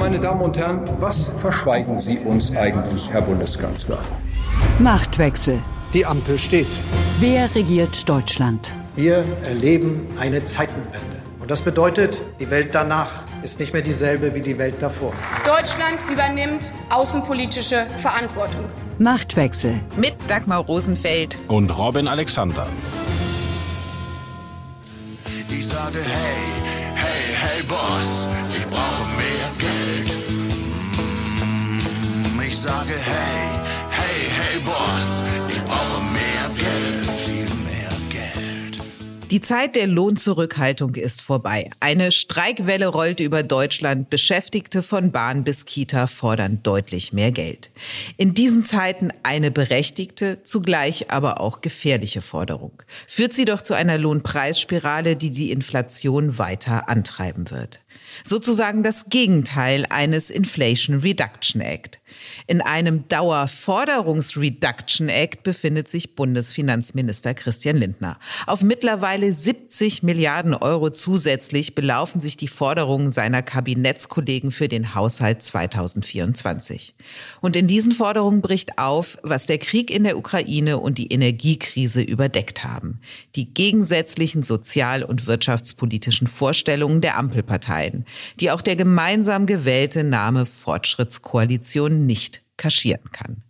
Meine Damen und Herren, was verschweigen Sie uns eigentlich, Herr Bundeskanzler? Machtwechsel. Die Ampel steht. Wer regiert Deutschland? Wir erleben eine Zeitenwende. Und das bedeutet, die Welt danach ist nicht mehr dieselbe wie die Welt davor. Deutschland übernimmt außenpolitische Verantwortung. Machtwechsel. Mit Dagmar Rosenfeld und Robin Alexander. Ich sage hey, hey, hey Boss, ich brauche mehr Geld. Sage hey, hey, hey Boss, ich brauche mehr Geld, viel mehr Geld. Die Zeit der Lohnzurückhaltung ist vorbei. Eine Streikwelle rollt über Deutschland. Beschäftigte von Bahn bis Kita fordern deutlich mehr Geld. In diesen Zeiten eine berechtigte, zugleich aber auch gefährliche Forderung. Führt sie doch zu einer Lohnpreisspirale, die die Inflation weiter antreiben wird. Sozusagen das Gegenteil eines Inflation Reduction Act. In einem Dauerforderungs-Reduction Act befindet sich Bundesfinanzminister Christian Lindner. Auf mittlerweile 70 Milliarden Euro zusätzlich belaufen sich die Forderungen seiner Kabinettskollegen für den Haushalt 2024. Und in diesen Forderungen bricht auf, was der Krieg in der Ukraine und die Energiekrise überdeckt haben. Die gegensätzlichen sozial- und wirtschaftspolitischen Vorstellungen der Ampelparteien, die auch der gemeinsam gewählte Name Fortschrittskoalition nicht kaschieren kann.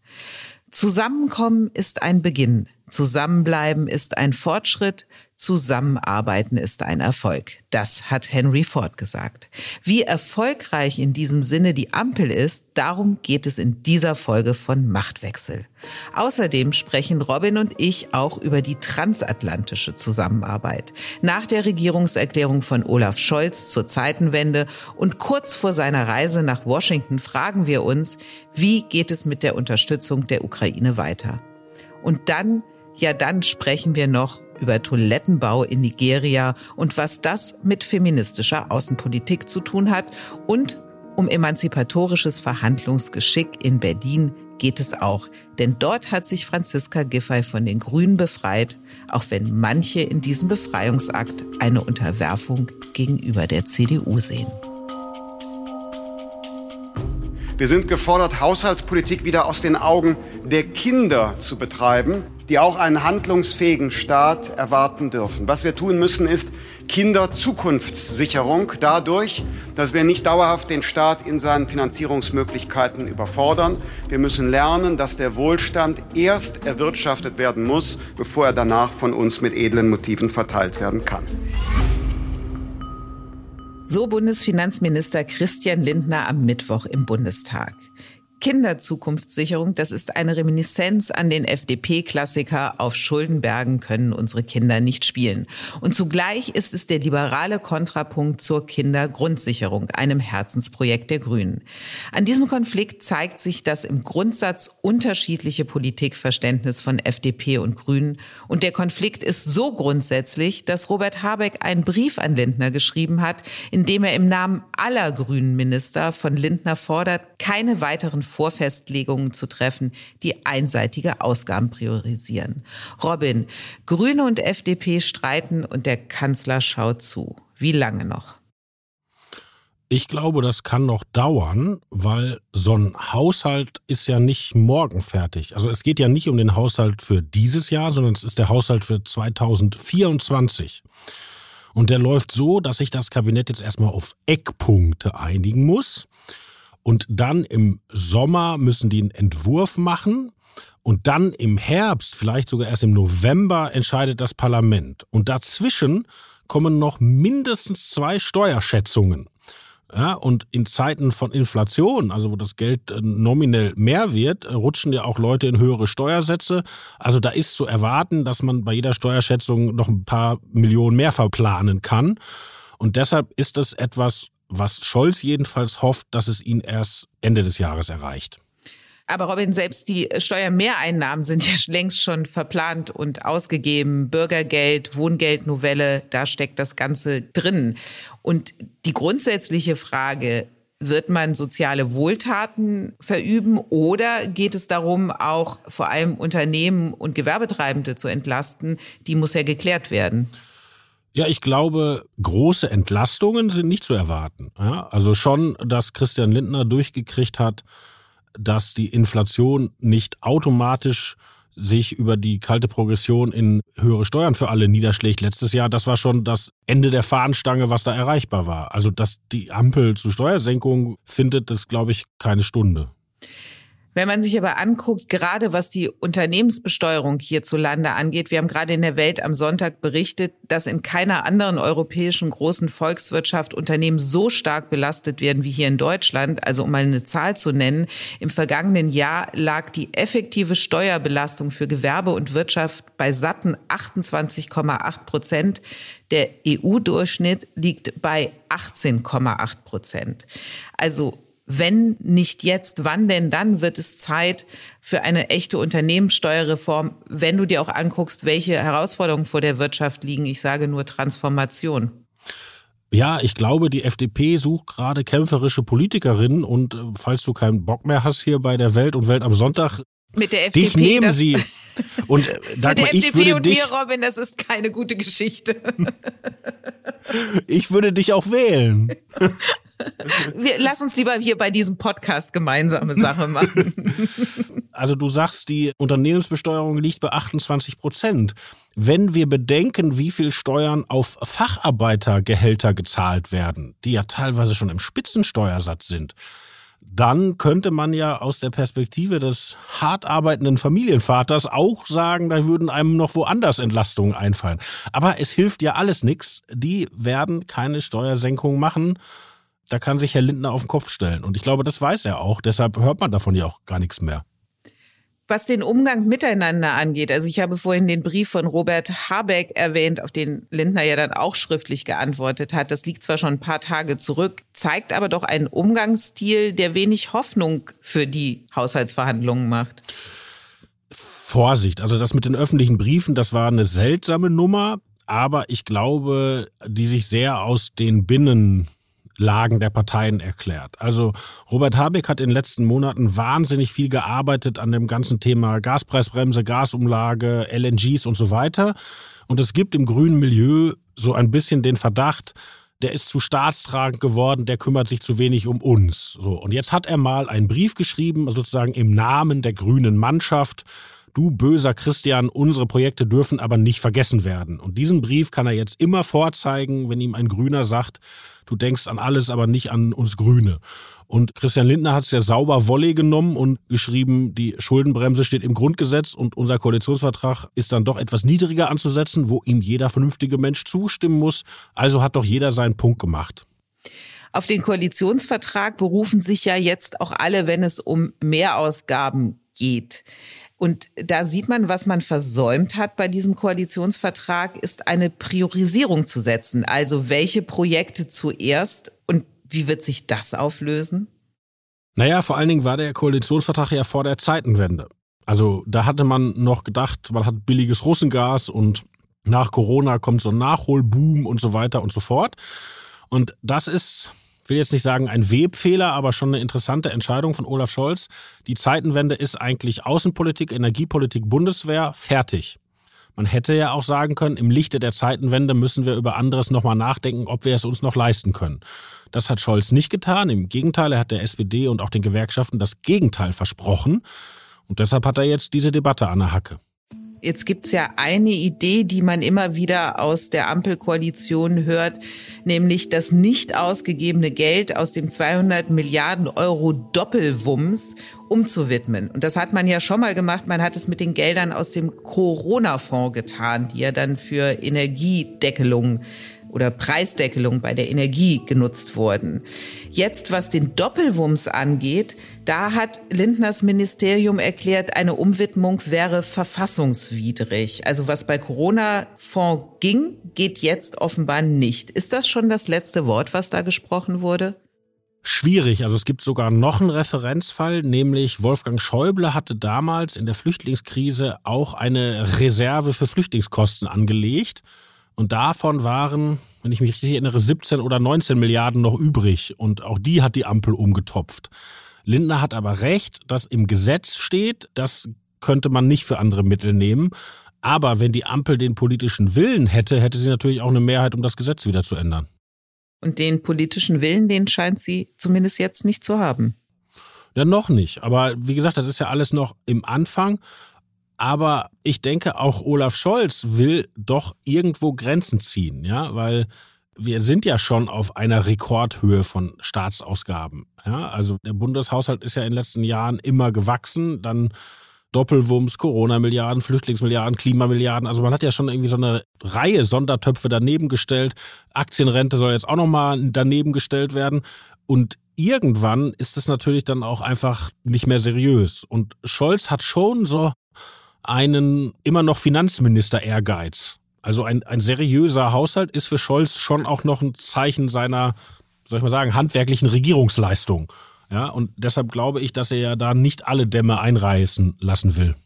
Zusammenkommen ist ein Beginn, Zusammenbleiben ist ein Fortschritt, Zusammenarbeiten ist ein Erfolg. Das hat Henry Ford gesagt. Wie erfolgreich in diesem Sinne die Ampel ist, darum geht es in dieser Folge von Machtwechsel. Außerdem sprechen Robin und ich auch über die transatlantische Zusammenarbeit. Nach der Regierungserklärung von Olaf Scholz zur Zeitenwende und kurz vor seiner Reise nach Washington fragen wir uns, wie geht es mit der Unterstützung der Ukraine weiter? Und dann ja, dann sprechen wir noch über Toilettenbau in Nigeria und was das mit feministischer Außenpolitik zu tun hat und um emanzipatorisches Verhandlungsgeschick in Berlin geht es auch. Denn dort hat sich Franziska Giffey von den Grünen befreit, auch wenn manche in diesem Befreiungsakt eine Unterwerfung gegenüber der CDU sehen. Wir sind gefordert, Haushaltspolitik wieder aus den Augen der Kinder zu betreiben die auch einen handlungsfähigen Staat erwarten dürfen. Was wir tun müssen, ist Kinderzukunftssicherung dadurch, dass wir nicht dauerhaft den Staat in seinen Finanzierungsmöglichkeiten überfordern. Wir müssen lernen, dass der Wohlstand erst erwirtschaftet werden muss, bevor er danach von uns mit edlen Motiven verteilt werden kann. So Bundesfinanzminister Christian Lindner am Mittwoch im Bundestag. Kinderzukunftssicherung, das ist eine Reminiszenz an den FDP-Klassiker Auf Schuldenbergen können unsere Kinder nicht spielen. Und zugleich ist es der liberale Kontrapunkt zur Kindergrundsicherung, einem Herzensprojekt der Grünen. An diesem Konflikt zeigt sich das im Grundsatz unterschiedliche Politikverständnis von FDP und Grünen. Und der Konflikt ist so grundsätzlich, dass Robert Habeck einen Brief an Lindner geschrieben hat, in dem er im Namen aller grünen Minister von Lindner fordert, keine weiteren Vorfestlegungen zu treffen, die einseitige Ausgaben priorisieren. Robin, Grüne und FDP streiten und der Kanzler schaut zu. Wie lange noch? Ich glaube, das kann noch dauern, weil so ein Haushalt ist ja nicht morgen fertig. Also es geht ja nicht um den Haushalt für dieses Jahr, sondern es ist der Haushalt für 2024. Und der läuft so, dass sich das Kabinett jetzt erstmal auf Eckpunkte einigen muss. Und dann im Sommer müssen die einen Entwurf machen. Und dann im Herbst, vielleicht sogar erst im November, entscheidet das Parlament. Und dazwischen kommen noch mindestens zwei Steuerschätzungen. Ja, und in Zeiten von Inflation, also wo das Geld äh, nominell mehr wird, äh, rutschen ja auch Leute in höhere Steuersätze. Also da ist zu erwarten, dass man bei jeder Steuerschätzung noch ein paar Millionen mehr verplanen kann. Und deshalb ist das etwas, was Scholz jedenfalls hofft, dass es ihn erst Ende des Jahres erreicht. Aber Robin, selbst die Steuermehreinnahmen sind ja längst schon verplant und ausgegeben. Bürgergeld, Wohngeldnovelle, da steckt das Ganze drin. Und die grundsätzliche Frage, wird man soziale Wohltaten verüben oder geht es darum, auch vor allem Unternehmen und Gewerbetreibende zu entlasten? Die muss ja geklärt werden. Ja, ich glaube, große Entlastungen sind nicht zu erwarten. Ja, also schon, dass Christian Lindner durchgekriegt hat, dass die Inflation nicht automatisch sich über die kalte Progression in höhere Steuern für alle niederschlägt letztes Jahr, das war schon das Ende der Fahnenstange, was da erreichbar war. Also, dass die Ampel zu Steuersenkungen findet, das glaube ich keine Stunde. Wenn man sich aber anguckt, gerade was die Unternehmensbesteuerung hierzulande angeht, wir haben gerade in der Welt am Sonntag berichtet, dass in keiner anderen europäischen großen Volkswirtschaft Unternehmen so stark belastet werden wie hier in Deutschland. Also um mal eine Zahl zu nennen, im vergangenen Jahr lag die effektive Steuerbelastung für Gewerbe und Wirtschaft bei satten 28,8 Prozent. Der EU-Durchschnitt liegt bei 18,8 Prozent. Also wenn nicht jetzt, wann denn dann wird es Zeit für eine echte Unternehmenssteuerreform, wenn du dir auch anguckst, welche Herausforderungen vor der Wirtschaft liegen. Ich sage nur Transformation. Ja, ich glaube, die FDP sucht gerade kämpferische Politikerinnen und äh, falls du keinen Bock mehr hast hier bei der Welt und Welt am Sonntag, mit der FDP. Dich nehmen sie. Und äh, Dagmar, mit der ich FDP und dich, mir, Robin, das ist keine gute Geschichte. ich würde dich auch wählen. Wir, lass uns lieber hier bei diesem Podcast gemeinsame Sache machen. Also du sagst, die Unternehmensbesteuerung liegt bei 28 Prozent. Wenn wir bedenken, wie viel Steuern auf Facharbeitergehälter gezahlt werden, die ja teilweise schon im Spitzensteuersatz sind, dann könnte man ja aus der Perspektive des hart arbeitenden Familienvaters auch sagen, da würden einem noch woanders Entlastungen einfallen. Aber es hilft ja alles nichts. Die werden keine Steuersenkung machen. Da kann sich Herr Lindner auf den Kopf stellen. Und ich glaube, das weiß er auch. Deshalb hört man davon ja auch gar nichts mehr. Was den Umgang miteinander angeht, also ich habe vorhin den Brief von Robert Habeck erwähnt, auf den Lindner ja dann auch schriftlich geantwortet hat. Das liegt zwar schon ein paar Tage zurück, zeigt aber doch einen Umgangsstil, der wenig Hoffnung für die Haushaltsverhandlungen macht. Vorsicht, also das mit den öffentlichen Briefen, das war eine seltsame Nummer, aber ich glaube, die sich sehr aus den Binnen Lagen der Parteien erklärt. Also Robert Habeck hat in den letzten Monaten wahnsinnig viel gearbeitet an dem ganzen Thema Gaspreisbremse, Gasumlage, LNGs und so weiter. Und es gibt im grünen Milieu so ein bisschen den Verdacht, der ist zu staatstragend geworden, der kümmert sich zu wenig um uns. So. Und jetzt hat er mal einen Brief geschrieben, sozusagen im Namen der grünen Mannschaft. Du böser Christian, unsere Projekte dürfen aber nicht vergessen werden. Und diesen Brief kann er jetzt immer vorzeigen, wenn ihm ein Grüner sagt, du denkst an alles, aber nicht an uns Grüne. Und Christian Lindner hat es ja sauber Wolle genommen und geschrieben, die Schuldenbremse steht im Grundgesetz und unser Koalitionsvertrag ist dann doch etwas niedriger anzusetzen, wo ihm jeder vernünftige Mensch zustimmen muss. Also hat doch jeder seinen Punkt gemacht. Auf den Koalitionsvertrag berufen sich ja jetzt auch alle, wenn es um Mehrausgaben geht. Und da sieht man, was man versäumt hat bei diesem Koalitionsvertrag, ist eine Priorisierung zu setzen. Also welche Projekte zuerst und wie wird sich das auflösen? Naja, vor allen Dingen war der Koalitionsvertrag ja vor der Zeitenwende. Also da hatte man noch gedacht, man hat billiges Russengas und nach Corona kommt so ein Nachholboom und so weiter und so fort. Und das ist will jetzt nicht sagen ein Webfehler, aber schon eine interessante Entscheidung von Olaf Scholz. Die Zeitenwende ist eigentlich Außenpolitik, Energiepolitik, Bundeswehr, fertig. Man hätte ja auch sagen können, im Lichte der Zeitenwende müssen wir über anderes nochmal nachdenken, ob wir es uns noch leisten können. Das hat Scholz nicht getan. Im Gegenteil, er hat der SPD und auch den Gewerkschaften das Gegenteil versprochen. Und deshalb hat er jetzt diese Debatte an der Hacke. Jetzt gibt's ja eine Idee, die man immer wieder aus der Ampelkoalition hört, nämlich das nicht ausgegebene Geld aus dem 200 Milliarden Euro Doppelwumms umzuwidmen. Und das hat man ja schon mal gemacht. Man hat es mit den Geldern aus dem Corona-Fonds getan, die ja dann für Energiedeckelung oder Preisdeckelung bei der Energie genutzt wurden. Jetzt, was den Doppelwumms angeht, da hat Lindners Ministerium erklärt, eine Umwidmung wäre verfassungswidrig. Also was bei Corona-Fonds ging, geht jetzt offenbar nicht. Ist das schon das letzte Wort, was da gesprochen wurde? Schwierig. Also es gibt sogar noch einen Referenzfall, nämlich Wolfgang Schäuble hatte damals in der Flüchtlingskrise auch eine Reserve für Flüchtlingskosten angelegt. Und davon waren, wenn ich mich richtig erinnere, 17 oder 19 Milliarden noch übrig. Und auch die hat die Ampel umgetopft. Lindner hat aber recht, dass im Gesetz steht, das könnte man nicht für andere Mittel nehmen. Aber wenn die Ampel den politischen Willen hätte, hätte sie natürlich auch eine Mehrheit, um das Gesetz wieder zu ändern. Und den politischen Willen, den scheint sie zumindest jetzt nicht zu haben. Ja, noch nicht. Aber wie gesagt, das ist ja alles noch im Anfang. Aber ich denke, auch Olaf Scholz will doch irgendwo Grenzen ziehen, ja, weil wir sind ja schon auf einer Rekordhöhe von Staatsausgaben. Ja, also der Bundeshaushalt ist ja in den letzten Jahren immer gewachsen. Dann Doppelwumms, Corona-Milliarden, Flüchtlingsmilliarden, Klimamilliarden. Also man hat ja schon irgendwie so eine Reihe Sondertöpfe daneben gestellt. Aktienrente soll jetzt auch nochmal daneben gestellt werden. Und irgendwann ist es natürlich dann auch einfach nicht mehr seriös. Und Scholz hat schon so einen immer noch Finanzminister-Ehrgeiz. Also ein, ein seriöser Haushalt ist für Scholz schon auch noch ein Zeichen seiner, soll ich mal sagen, handwerklichen Regierungsleistung. Ja, und deshalb glaube ich, dass er ja da nicht alle Dämme einreißen lassen will.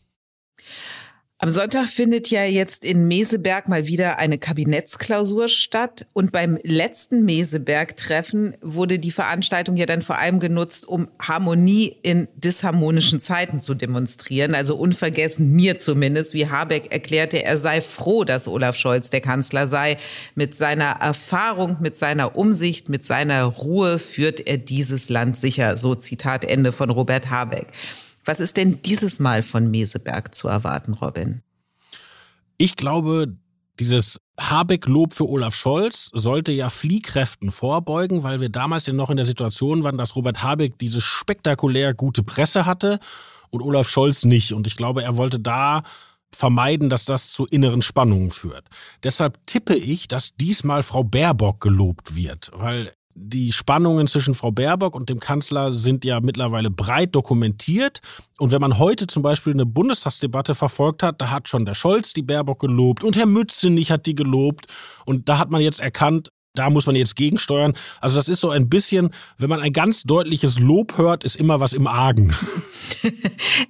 Am Sonntag findet ja jetzt in Meseberg mal wieder eine Kabinettsklausur statt. Und beim letzten Meseberg-Treffen wurde die Veranstaltung ja dann vor allem genutzt, um Harmonie in disharmonischen Zeiten zu demonstrieren. Also unvergessen mir zumindest, wie Habeck erklärte, er sei froh, dass Olaf Scholz der Kanzler sei. Mit seiner Erfahrung, mit seiner Umsicht, mit seiner Ruhe führt er dieses Land sicher. So Zitat Ende von Robert Habeck. Was ist denn dieses Mal von Meseberg zu erwarten, Robin? Ich glaube, dieses Habeck-Lob für Olaf Scholz sollte ja Fliehkräften vorbeugen, weil wir damals ja noch in der Situation waren, dass Robert Habeck diese spektakulär gute Presse hatte und Olaf Scholz nicht. Und ich glaube, er wollte da vermeiden, dass das zu inneren Spannungen führt. Deshalb tippe ich, dass diesmal Frau Baerbock gelobt wird, weil die Spannungen zwischen Frau Baerbock und dem Kanzler sind ja mittlerweile breit dokumentiert. Und wenn man heute zum Beispiel eine Bundestagsdebatte verfolgt hat, da hat schon der Scholz die Baerbock gelobt und Herr Mützenich hat die gelobt. Und da hat man jetzt erkannt, da muss man jetzt gegensteuern. Also das ist so ein bisschen, wenn man ein ganz deutliches Lob hört, ist immer was im Argen.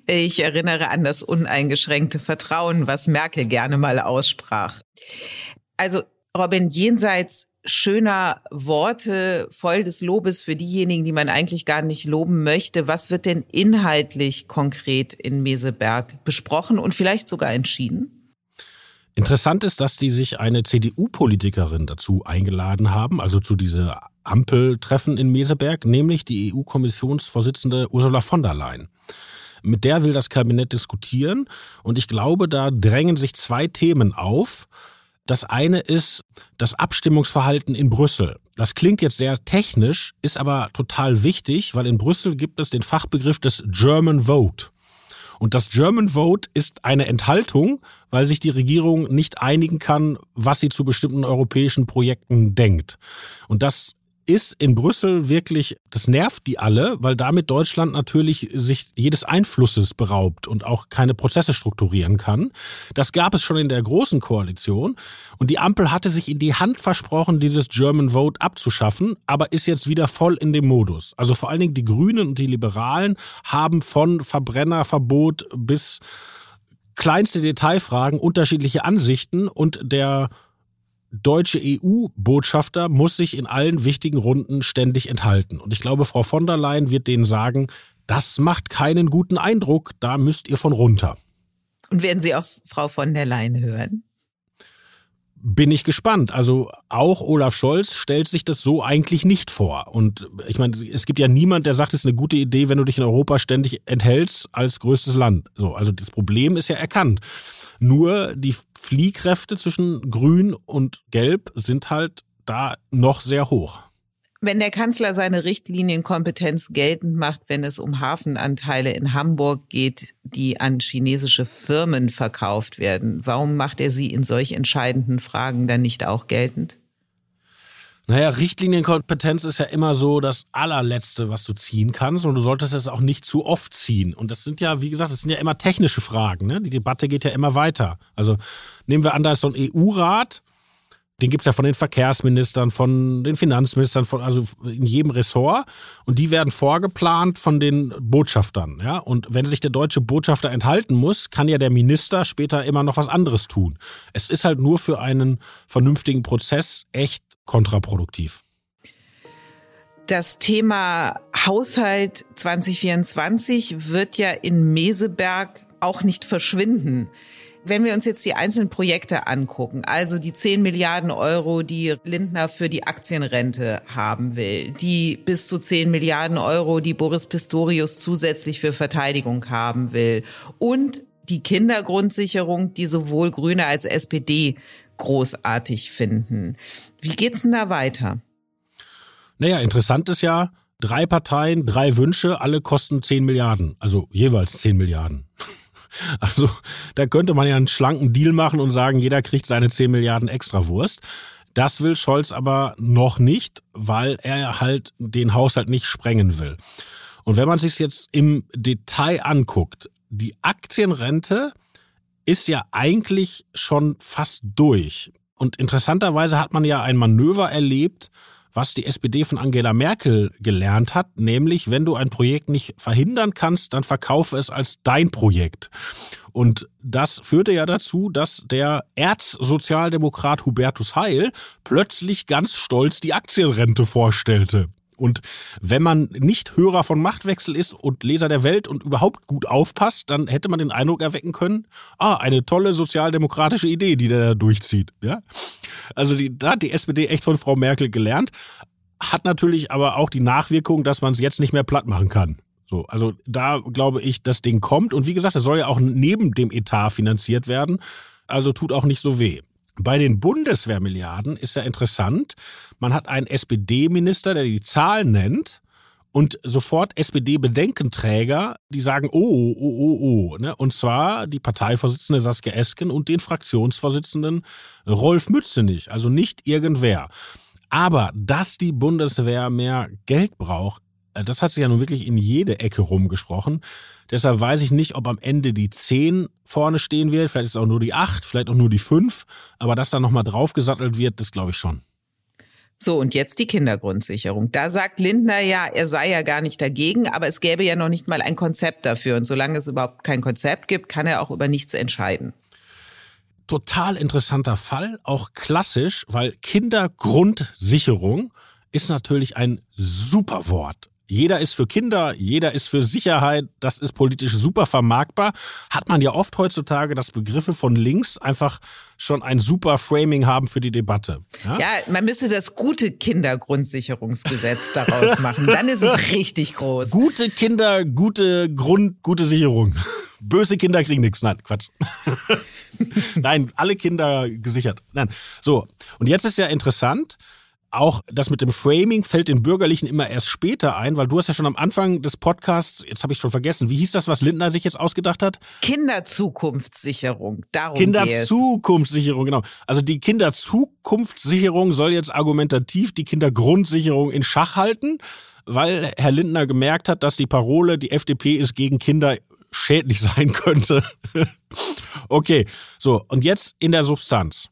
Ich erinnere an das uneingeschränkte Vertrauen, was Merkel gerne mal aussprach. Also Robin, jenseits schöner Worte, voll des Lobes für diejenigen, die man eigentlich gar nicht loben möchte. Was wird denn inhaltlich konkret in Meseberg besprochen und vielleicht sogar entschieden? Interessant ist, dass die sich eine CDU-Politikerin dazu eingeladen haben, also zu dieser Ampeltreffen in Meseberg, nämlich die EU-Kommissionsvorsitzende Ursula von der Leyen. Mit der will das Kabinett diskutieren und ich glaube, da drängen sich zwei Themen auf. Das eine ist das Abstimmungsverhalten in Brüssel. Das klingt jetzt sehr technisch, ist aber total wichtig, weil in Brüssel gibt es den Fachbegriff des German Vote. Und das German Vote ist eine Enthaltung, weil sich die Regierung nicht einigen kann, was sie zu bestimmten europäischen Projekten denkt. Und das ist in Brüssel wirklich, das nervt die alle, weil damit Deutschland natürlich sich jedes Einflusses beraubt und auch keine Prozesse strukturieren kann. Das gab es schon in der großen Koalition und die Ampel hatte sich in die Hand versprochen, dieses German Vote abzuschaffen, aber ist jetzt wieder voll in dem Modus. Also vor allen Dingen die Grünen und die Liberalen haben von Verbrennerverbot bis kleinste Detailfragen unterschiedliche Ansichten und der deutsche EU-Botschafter muss sich in allen wichtigen Runden ständig enthalten. Und ich glaube, Frau von der Leyen wird denen sagen, das macht keinen guten Eindruck, da müsst ihr von runter. Und werden Sie auf Frau von der Leyen hören? Bin ich gespannt. Also auch Olaf Scholz stellt sich das so eigentlich nicht vor. Und ich meine, es gibt ja niemand, der sagt, es ist eine gute Idee, wenn du dich in Europa ständig enthältst als größtes Land. So, also das Problem ist ja erkannt. Nur die Fliehkräfte zwischen Grün und Gelb sind halt da noch sehr hoch. Wenn der Kanzler seine Richtlinienkompetenz geltend macht, wenn es um Hafenanteile in Hamburg geht, die an chinesische Firmen verkauft werden, warum macht er sie in solch entscheidenden Fragen dann nicht auch geltend? Naja, Richtlinienkompetenz ist ja immer so das allerletzte, was du ziehen kannst und du solltest es auch nicht zu oft ziehen. Und das sind ja, wie gesagt, das sind ja immer technische Fragen. Ne? Die Debatte geht ja immer weiter. Also nehmen wir an, da ist so ein EU-Rat, den gibt's ja von den Verkehrsministern, von den Finanzministern, von, also in jedem Ressort. Und die werden vorgeplant von den Botschaftern. Ja? Und wenn sich der deutsche Botschafter enthalten muss, kann ja der Minister später immer noch was anderes tun. Es ist halt nur für einen vernünftigen Prozess echt kontraproduktiv. Das Thema Haushalt 2024 wird ja in Meseberg auch nicht verschwinden. Wenn wir uns jetzt die einzelnen Projekte angucken, also die 10 Milliarden Euro, die Lindner für die Aktienrente haben will, die bis zu 10 Milliarden Euro, die Boris Pistorius zusätzlich für Verteidigung haben will und die Kindergrundsicherung, die sowohl Grüne als SPD großartig finden. Wie geht's denn da weiter? Naja, interessant ist ja, drei Parteien, drei Wünsche, alle kosten 10 Milliarden, also jeweils 10 Milliarden. Also da könnte man ja einen schlanken Deal machen und sagen, jeder kriegt seine 10 Milliarden extra Wurst. Das will Scholz aber noch nicht, weil er halt den Haushalt nicht sprengen will. Und wenn man sich jetzt im Detail anguckt, die Aktienrente ist ja eigentlich schon fast durch. Und interessanterweise hat man ja ein Manöver erlebt, was die SPD von Angela Merkel gelernt hat, nämlich wenn du ein Projekt nicht verhindern kannst, dann verkaufe es als dein Projekt. Und das führte ja dazu, dass der Erzsozialdemokrat Hubertus Heil plötzlich ganz stolz die Aktienrente vorstellte. Und wenn man nicht Hörer von Machtwechsel ist und Leser der Welt und überhaupt gut aufpasst, dann hätte man den Eindruck erwecken können, ah, eine tolle sozialdemokratische Idee, die der da durchzieht. Ja? Also die, da hat die SPD echt von Frau Merkel gelernt, hat natürlich aber auch die Nachwirkung, dass man es jetzt nicht mehr platt machen kann. So, also da glaube ich, das Ding kommt. Und wie gesagt, es soll ja auch neben dem Etat finanziert werden. Also tut auch nicht so weh. Bei den Bundeswehrmilliarden ist ja interessant, man hat einen SPD-Minister, der die Zahlen nennt und sofort SPD-Bedenkenträger, die sagen, oh, oh, oh, oh. Ne? Und zwar die Parteivorsitzende Saskia Esken und den Fraktionsvorsitzenden Rolf Mützenich, also nicht irgendwer. Aber dass die Bundeswehr mehr Geld braucht, äh, das hat sich ja nun wirklich in jede Ecke rumgesprochen. Deshalb weiß ich nicht, ob am Ende die 10 vorne stehen wird. Vielleicht ist es auch nur die 8, vielleicht auch nur die 5. Aber dass da nochmal draufgesattelt wird, das glaube ich schon. So, und jetzt die Kindergrundsicherung. Da sagt Lindner ja, er sei ja gar nicht dagegen, aber es gäbe ja noch nicht mal ein Konzept dafür. Und solange es überhaupt kein Konzept gibt, kann er auch über nichts entscheiden. Total interessanter Fall, auch klassisch, weil Kindergrundsicherung ist natürlich ein super Wort. Jeder ist für Kinder, jeder ist für Sicherheit, das ist politisch super vermarktbar. Hat man ja oft heutzutage, dass Begriffe von links einfach schon ein super Framing haben für die Debatte. Ja, ja man müsste das gute Kindergrundsicherungsgesetz daraus machen. Dann ist es richtig groß. Gute Kinder, gute Grund, gute Sicherung. Böse Kinder kriegen nichts. Nein, Quatsch. Nein, alle Kinder gesichert. Nein. So. Und jetzt ist ja interessant, auch das mit dem Framing fällt den Bürgerlichen immer erst später ein, weil du hast ja schon am Anfang des Podcasts, jetzt habe ich schon vergessen, wie hieß das, was Lindner sich jetzt ausgedacht hat? Kinderzukunftssicherung. Darum Kinderzukunftssicherung, genau. Also die Kinderzukunftssicherung soll jetzt argumentativ die Kindergrundsicherung in Schach halten, weil Herr Lindner gemerkt hat, dass die Parole, die FDP ist gegen Kinder schädlich sein könnte. okay, so, und jetzt in der Substanz.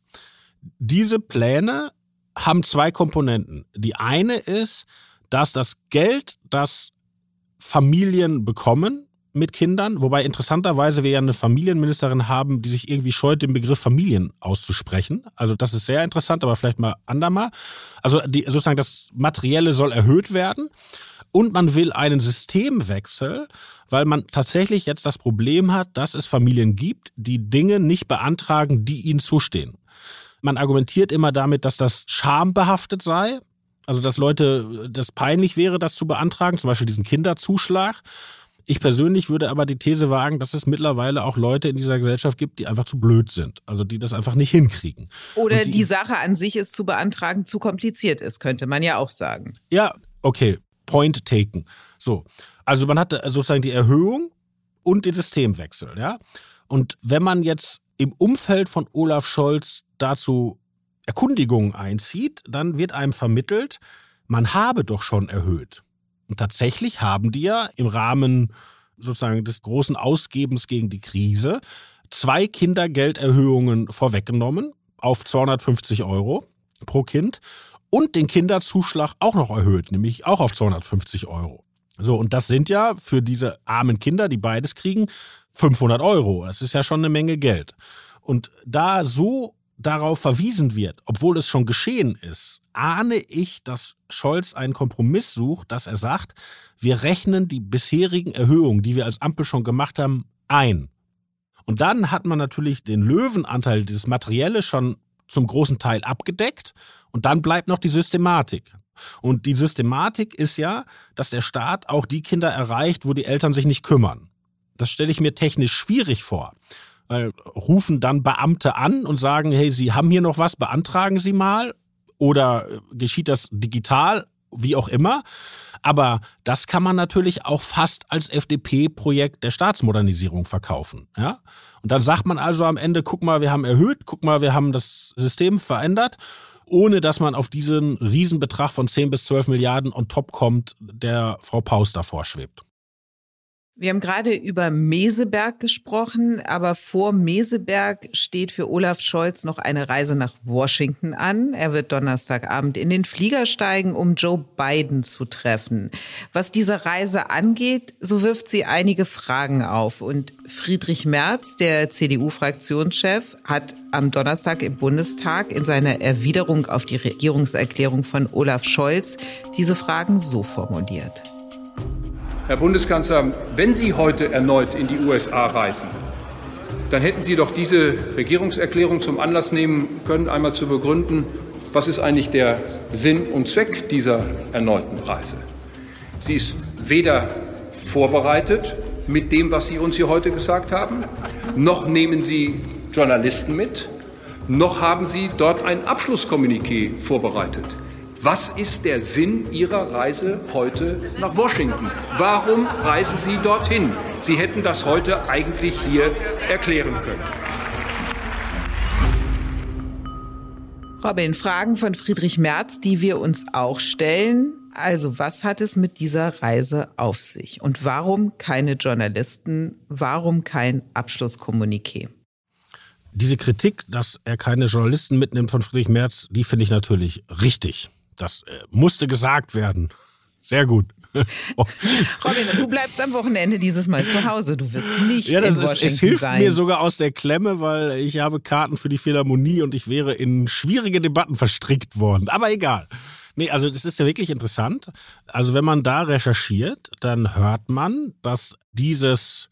Diese Pläne haben zwei Komponenten. Die eine ist, dass das Geld, das Familien bekommen mit Kindern, wobei interessanterweise wir ja eine Familienministerin haben, die sich irgendwie scheut, den Begriff Familien auszusprechen. Also das ist sehr interessant, aber vielleicht mal andermal. Also die, sozusagen das Materielle soll erhöht werden. Und man will einen Systemwechsel, weil man tatsächlich jetzt das Problem hat, dass es Familien gibt, die Dinge nicht beantragen, die ihnen zustehen. Man argumentiert immer damit, dass das schambehaftet sei. Also, dass Leute das peinlich wäre, das zu beantragen, zum Beispiel diesen Kinderzuschlag. Ich persönlich würde aber die These wagen, dass es mittlerweile auch Leute in dieser Gesellschaft gibt, die einfach zu blöd sind. Also die das einfach nicht hinkriegen. Oder die, die, Sache an sich ist zu beantragen zu kompliziert ist, könnte man ja auch sagen. Ja, okay. Point taken. So. Also man hatte sozusagen die Erhöhung und den Systemwechsel, ja. Und wenn man jetzt im Umfeld von Olaf Scholz dazu Erkundigungen einzieht, dann wird einem vermittelt, man habe doch schon erhöht. Und tatsächlich haben die ja im Rahmen sozusagen des großen Ausgebens gegen die Krise zwei Kindergelderhöhungen vorweggenommen auf 250 Euro pro Kind und den Kinderzuschlag auch noch erhöht, nämlich auch auf 250 Euro. So, und das sind ja für diese armen Kinder, die beides kriegen, 500 Euro. Das ist ja schon eine Menge Geld. Und da so darauf verwiesen wird, obwohl es schon geschehen ist, ahne ich, dass Scholz einen Kompromiss sucht, dass er sagt, wir rechnen die bisherigen Erhöhungen, die wir als Ampel schon gemacht haben, ein. Und dann hat man natürlich den Löwenanteil, dieses Materielle schon zum großen Teil abgedeckt. Und dann bleibt noch die Systematik. Und die Systematik ist ja, dass der Staat auch die Kinder erreicht, wo die Eltern sich nicht kümmern. Das stelle ich mir technisch schwierig vor. Weil rufen dann Beamte an und sagen, hey, Sie haben hier noch was, beantragen Sie mal. Oder äh, geschieht das digital, wie auch immer. Aber das kann man natürlich auch fast als FDP-Projekt der Staatsmodernisierung verkaufen. Ja? Und dann sagt man also am Ende, guck mal, wir haben erhöht, guck mal, wir haben das System verändert, ohne dass man auf diesen Riesenbetrag von 10 bis 12 Milliarden on top kommt, der Frau Paus davor schwebt. Wir haben gerade über Meseberg gesprochen, aber vor Meseberg steht für Olaf Scholz noch eine Reise nach Washington an. Er wird Donnerstagabend in den Flieger steigen, um Joe Biden zu treffen. Was diese Reise angeht, so wirft sie einige Fragen auf. Und Friedrich Merz, der CDU-Fraktionschef, hat am Donnerstag im Bundestag in seiner Erwiderung auf die Regierungserklärung von Olaf Scholz diese Fragen so formuliert. Herr Bundeskanzler, wenn Sie heute erneut in die USA reisen, dann hätten Sie doch diese Regierungserklärung zum Anlass nehmen können, einmal zu begründen, was ist eigentlich der Sinn und Zweck dieser erneuten Reise. Sie ist weder vorbereitet mit dem, was Sie uns hier heute gesagt haben, noch nehmen Sie Journalisten mit, noch haben Sie dort ein Abschlusskommuniqué vorbereitet. Was ist der Sinn Ihrer Reise heute nach Washington? Warum reisen Sie dorthin? Sie hätten das heute eigentlich hier erklären können. Robin, Fragen von Friedrich Merz, die wir uns auch stellen. Also, was hat es mit dieser Reise auf sich? Und warum keine Journalisten? Warum kein Abschlusskommuniqué? Diese Kritik, dass er keine Journalisten mitnimmt von Friedrich Merz, die finde ich natürlich richtig. Das äh, musste gesagt werden. Sehr gut. oh. Robin, du bleibst am Wochenende dieses Mal zu Hause. Du wirst nicht ja, das in Washington ist, es hilft sein. mir sogar aus der Klemme, weil ich habe Karten für die Philharmonie und ich wäre in schwierige Debatten verstrickt worden. Aber egal. Nee, also das ist ja wirklich interessant. Also wenn man da recherchiert, dann hört man, dass dieses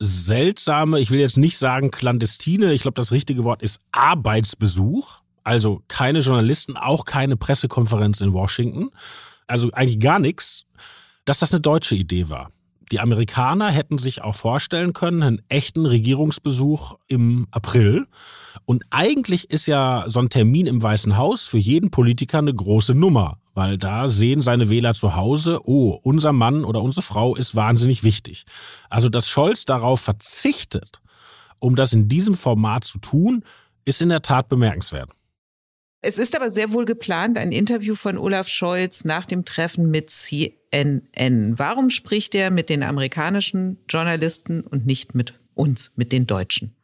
seltsame, ich will jetzt nicht sagen clandestine, ich glaube das richtige Wort ist Arbeitsbesuch, also keine Journalisten, auch keine Pressekonferenz in Washington. Also eigentlich gar nichts, dass das eine deutsche Idee war. Die Amerikaner hätten sich auch vorstellen können, einen echten Regierungsbesuch im April. Und eigentlich ist ja so ein Termin im Weißen Haus für jeden Politiker eine große Nummer, weil da sehen seine Wähler zu Hause, oh, unser Mann oder unsere Frau ist wahnsinnig wichtig. Also, dass Scholz darauf verzichtet, um das in diesem Format zu tun, ist in der Tat bemerkenswert. Es ist aber sehr wohl geplant, ein Interview von Olaf Scholz nach dem Treffen mit CNN. Warum spricht er mit den amerikanischen Journalisten und nicht mit uns, mit den Deutschen?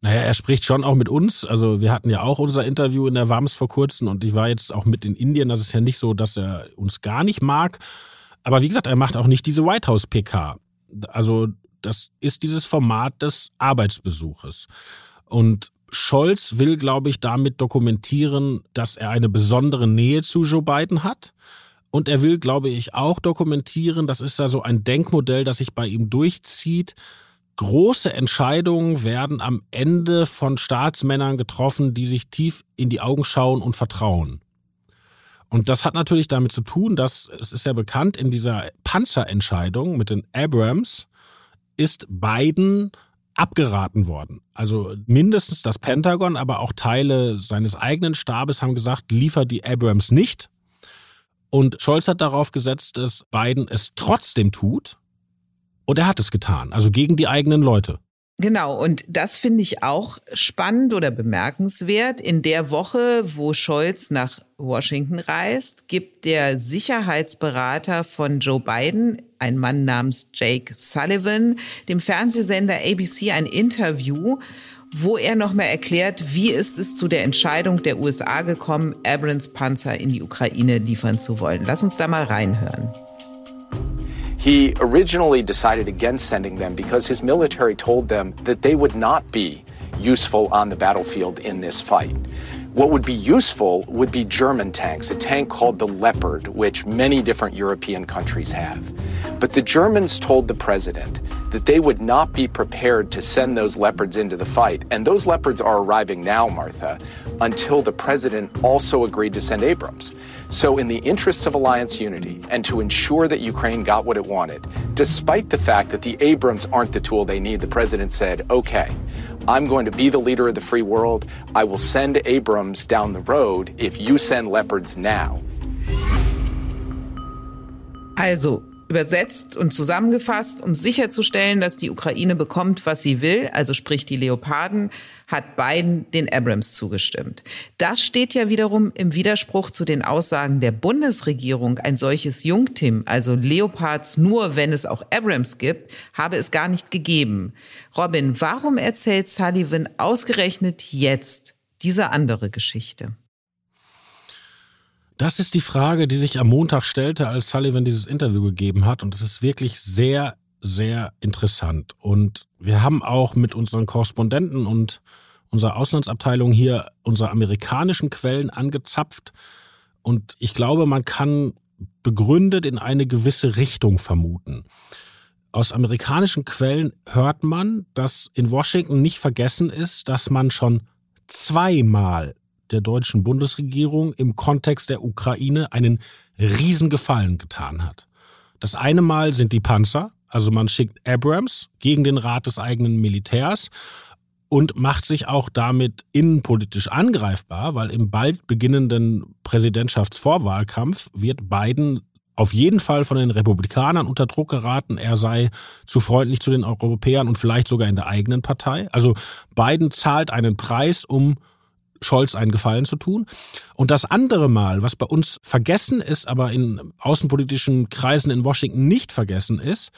Naja, er spricht schon auch mit uns. Also wir hatten ja auch unser Interview in der WAMS vor kurzem und ich war jetzt auch mit in Indien. Das ist ja nicht so, dass er uns gar nicht mag. Aber wie gesagt, er macht auch nicht diese White House PK. Also das ist dieses Format des Arbeitsbesuches. Und Scholz will, glaube ich, damit dokumentieren, dass er eine besondere Nähe zu Joe Biden hat. Und er will, glaube ich, auch dokumentieren, das ist ja so ein Denkmodell, das sich bei ihm durchzieht. Große Entscheidungen werden am Ende von Staatsmännern getroffen, die sich tief in die Augen schauen und vertrauen. Und das hat natürlich damit zu tun, dass es ist ja bekannt, in dieser Panzerentscheidung mit den Abrams ist Biden abgeraten worden. Also mindestens das Pentagon, aber auch Teile seines eigenen Stabes haben gesagt, liefer die Abrams nicht. Und Scholz hat darauf gesetzt, dass Biden es trotzdem tut. Und er hat es getan, also gegen die eigenen Leute. Genau, und das finde ich auch spannend oder bemerkenswert. In der Woche, wo Scholz nach Washington reist, gibt der Sicherheitsberater von Joe Biden, ein Mann namens Jake Sullivan, dem Fernsehsender ABC ein Interview, wo er nochmal erklärt, wie ist es zu der Entscheidung der USA gekommen, Abrams Panzer in die Ukraine liefern zu wollen. Lass uns da mal reinhören. He originally decided against sending them because his military told them that they would not be useful on the battlefield in this fight. What would be useful would be German tanks, a tank called the Leopard, which many different European countries have. But the Germans told the president that they would not be prepared to send those leopards into the fight. And those leopards are arriving now, Martha, until the president also agreed to send Abrams. So, in the interests of alliance unity and to ensure that Ukraine got what it wanted, despite the fact that the Abrams aren't the tool they need, the president said, okay, I'm going to be the leader of the free world. I will send Abrams down the road if you send leopards now. Also, Übersetzt und zusammengefasst, um sicherzustellen, dass die Ukraine bekommt, was sie will, also sprich die Leoparden, hat Biden den Abrams zugestimmt. Das steht ja wiederum im Widerspruch zu den Aussagen der Bundesregierung. Ein solches Jungtim, also Leopards nur, wenn es auch Abrams gibt, habe es gar nicht gegeben. Robin, warum erzählt Sullivan ausgerechnet jetzt diese andere Geschichte? Das ist die Frage, die sich am Montag stellte, als Sullivan dieses Interview gegeben hat. Und es ist wirklich sehr, sehr interessant. Und wir haben auch mit unseren Korrespondenten und unserer Auslandsabteilung hier unsere amerikanischen Quellen angezapft. Und ich glaube, man kann begründet in eine gewisse Richtung vermuten. Aus amerikanischen Quellen hört man, dass in Washington nicht vergessen ist, dass man schon zweimal der deutschen Bundesregierung im Kontext der Ukraine einen Riesengefallen getan hat. Das eine Mal sind die Panzer, also man schickt Abrams gegen den Rat des eigenen Militärs und macht sich auch damit innenpolitisch angreifbar, weil im bald beginnenden Präsidentschaftsvorwahlkampf wird Biden auf jeden Fall von den Republikanern unter Druck geraten, er sei zu freundlich zu den Europäern und vielleicht sogar in der eigenen Partei. Also Biden zahlt einen Preis, um Scholz einen Gefallen zu tun. Und das andere Mal, was bei uns vergessen ist, aber in außenpolitischen Kreisen in Washington nicht vergessen ist,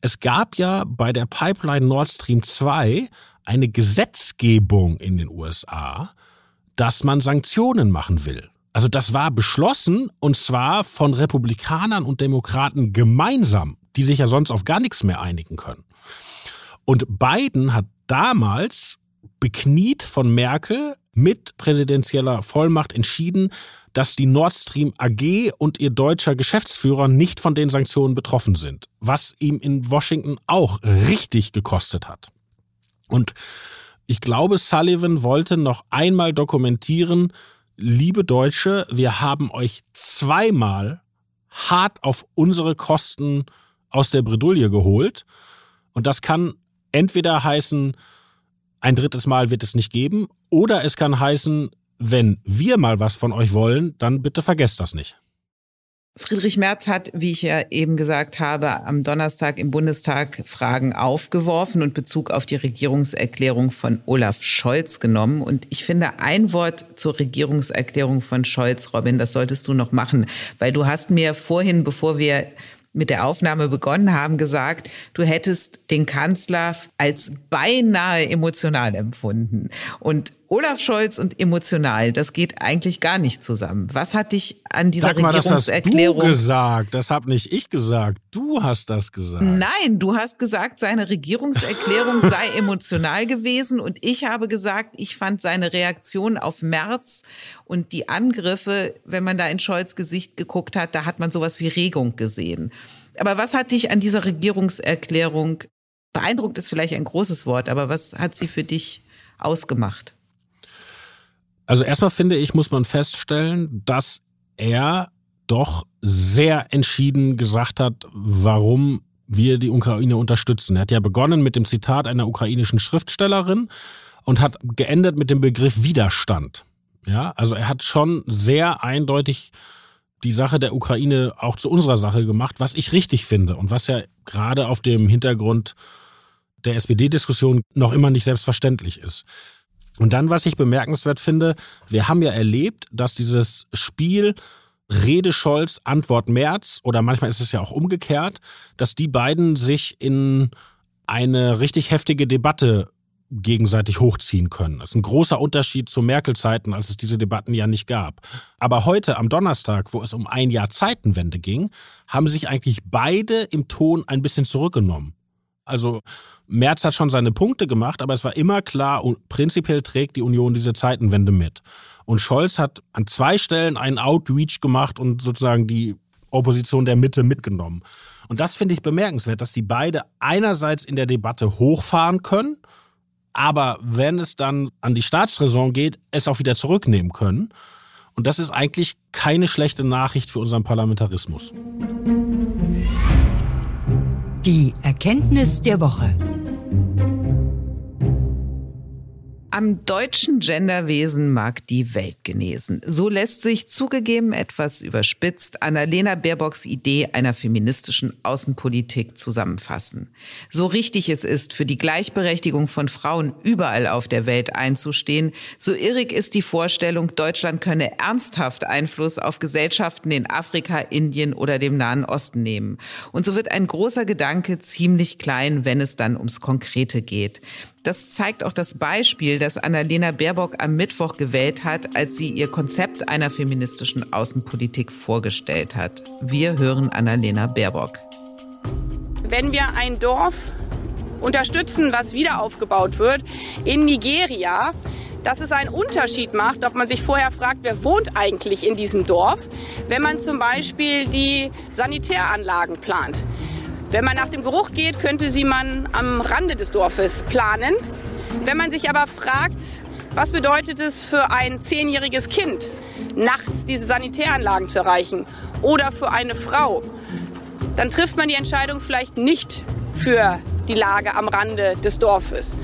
es gab ja bei der Pipeline Nord Stream 2 eine Gesetzgebung in den USA, dass man Sanktionen machen will. Also das war beschlossen und zwar von Republikanern und Demokraten gemeinsam, die sich ja sonst auf gar nichts mehr einigen können. Und Biden hat damals bekniet von Merkel mit präsidentieller Vollmacht entschieden, dass die Nord Stream AG und ihr deutscher Geschäftsführer nicht von den Sanktionen betroffen sind, was ihm in Washington auch richtig gekostet hat. Und ich glaube, Sullivan wollte noch einmal dokumentieren, liebe Deutsche, wir haben euch zweimal hart auf unsere Kosten aus der Bredouille geholt. Und das kann entweder heißen, ein drittes Mal wird es nicht geben. Oder es kann heißen, wenn wir mal was von euch wollen, dann bitte vergesst das nicht. Friedrich Merz hat, wie ich ja eben gesagt habe, am Donnerstag im Bundestag Fragen aufgeworfen und Bezug auf die Regierungserklärung von Olaf Scholz genommen. Und ich finde ein Wort zur Regierungserklärung von Scholz, Robin, das solltest du noch machen, weil du hast mir vorhin, bevor wir mit der Aufnahme begonnen haben, gesagt, du hättest den Kanzler als beinahe emotional empfunden. Und Olaf Scholz und emotional, das geht eigentlich gar nicht zusammen. Was hat dich an dieser Sag mal, Regierungserklärung das hast du gesagt? Das habe nicht ich gesagt. Du hast das gesagt. Nein, du hast gesagt, seine Regierungserklärung sei emotional gewesen und ich habe gesagt, ich fand seine Reaktion auf März und die Angriffe, wenn man da in Scholz Gesicht geguckt hat, da hat man sowas wie Regung gesehen. Aber was hat dich an dieser Regierungserklärung beeindruckt ist vielleicht ein großes Wort, aber was hat sie für dich ausgemacht? Also erstmal finde ich, muss man feststellen, dass er doch sehr entschieden gesagt hat, warum wir die Ukraine unterstützen. Er hat ja begonnen mit dem Zitat einer ukrainischen Schriftstellerin und hat geendet mit dem Begriff Widerstand. Ja, also er hat schon sehr eindeutig die Sache der Ukraine auch zu unserer Sache gemacht, was ich richtig finde und was ja gerade auf dem Hintergrund der SPD-Diskussion noch immer nicht selbstverständlich ist. Und dann, was ich bemerkenswert finde, wir haben ja erlebt, dass dieses Spiel Rede Scholz, Antwort Merz oder manchmal ist es ja auch umgekehrt, dass die beiden sich in eine richtig heftige Debatte gegenseitig hochziehen können. Das ist ein großer Unterschied zu Merkel-Zeiten, als es diese Debatten ja nicht gab. Aber heute am Donnerstag, wo es um ein Jahr Zeitenwende ging, haben sich eigentlich beide im Ton ein bisschen zurückgenommen. Also Merz hat schon seine Punkte gemacht, aber es war immer klar, prinzipiell trägt die Union diese Zeitenwende mit. Und Scholz hat an zwei Stellen einen Outreach gemacht und sozusagen die Opposition der Mitte mitgenommen. Und das finde ich bemerkenswert, dass die beide einerseits in der Debatte hochfahren können, aber wenn es dann an die Staatsräson geht, es auch wieder zurücknehmen können. Und das ist eigentlich keine schlechte Nachricht für unseren Parlamentarismus. Die Erkenntnis der Woche. Am deutschen Genderwesen mag die Welt genesen. So lässt sich zugegeben etwas überspitzt Annalena Baerbocks Idee einer feministischen Außenpolitik zusammenfassen. So richtig es ist, für die Gleichberechtigung von Frauen überall auf der Welt einzustehen, so irrig ist die Vorstellung, Deutschland könne ernsthaft Einfluss auf Gesellschaften in Afrika, Indien oder dem Nahen Osten nehmen. Und so wird ein großer Gedanke ziemlich klein, wenn es dann ums Konkrete geht. Das zeigt auch das Beispiel, das Annalena Baerbock am Mittwoch gewählt hat, als sie ihr Konzept einer feministischen Außenpolitik vorgestellt hat. Wir hören Annalena Baerbock. Wenn wir ein Dorf unterstützen, was wieder aufgebaut wird, in Nigeria, dass es einen Unterschied macht, ob man sich vorher fragt, wer wohnt eigentlich in diesem Dorf, wenn man zum Beispiel die Sanitäranlagen plant. Wenn man nach dem Geruch geht, könnte sie man am Rande des Dorfes planen. Wenn man sich aber fragt, was bedeutet es für ein zehnjähriges Kind, nachts diese Sanitäranlagen zu erreichen oder für eine Frau, dann trifft man die Entscheidung vielleicht nicht für die Lage am Rande des Dorfes.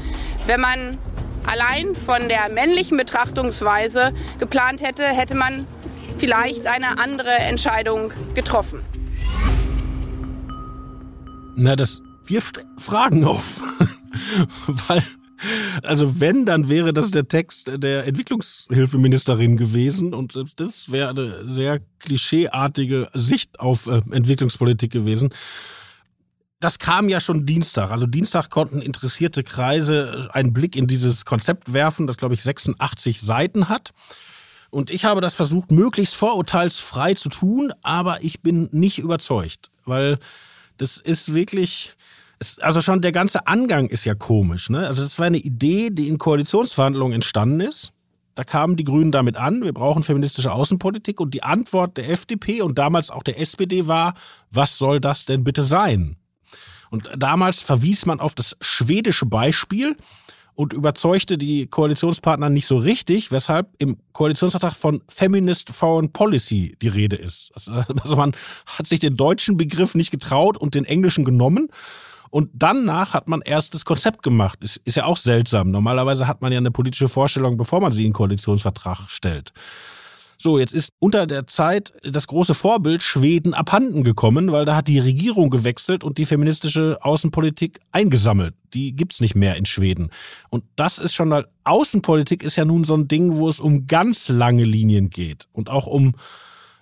Wenn man allein von der männlichen Betrachtungsweise geplant hätte, hätte man vielleicht eine andere Entscheidung getroffen. Na, das wirft Fragen auf. Weil, also wenn, dann wäre das der Text der Entwicklungshilfeministerin gewesen und das wäre eine sehr klischeeartige Sicht auf äh, Entwicklungspolitik gewesen. Das kam ja schon Dienstag. Also Dienstag konnten interessierte Kreise einen Blick in dieses Konzept werfen, das glaube ich 86 Seiten hat. Und ich habe das versucht, möglichst vorurteilsfrei zu tun, aber ich bin nicht überzeugt, weil das ist wirklich, also schon der ganze Angang ist ja komisch. Ne? Also das war eine Idee, die in Koalitionsverhandlungen entstanden ist. Da kamen die Grünen damit an, wir brauchen feministische Außenpolitik und die Antwort der FDP und damals auch der SPD war, was soll das denn bitte sein? Und damals verwies man auf das schwedische Beispiel, und überzeugte die Koalitionspartner nicht so richtig, weshalb im Koalitionsvertrag von Feminist Foreign Policy die Rede ist. Also man hat sich den deutschen Begriff nicht getraut und den englischen genommen. Und danach hat man erst das Konzept gemacht. Ist, ist ja auch seltsam. Normalerweise hat man ja eine politische Vorstellung, bevor man sie in den Koalitionsvertrag stellt. So, jetzt ist unter der Zeit das große Vorbild Schweden abhanden gekommen, weil da hat die Regierung gewechselt und die feministische Außenpolitik eingesammelt. Die gibt's nicht mehr in Schweden. Und das ist schon, weil Außenpolitik ist ja nun so ein Ding, wo es um ganz lange Linien geht und auch um,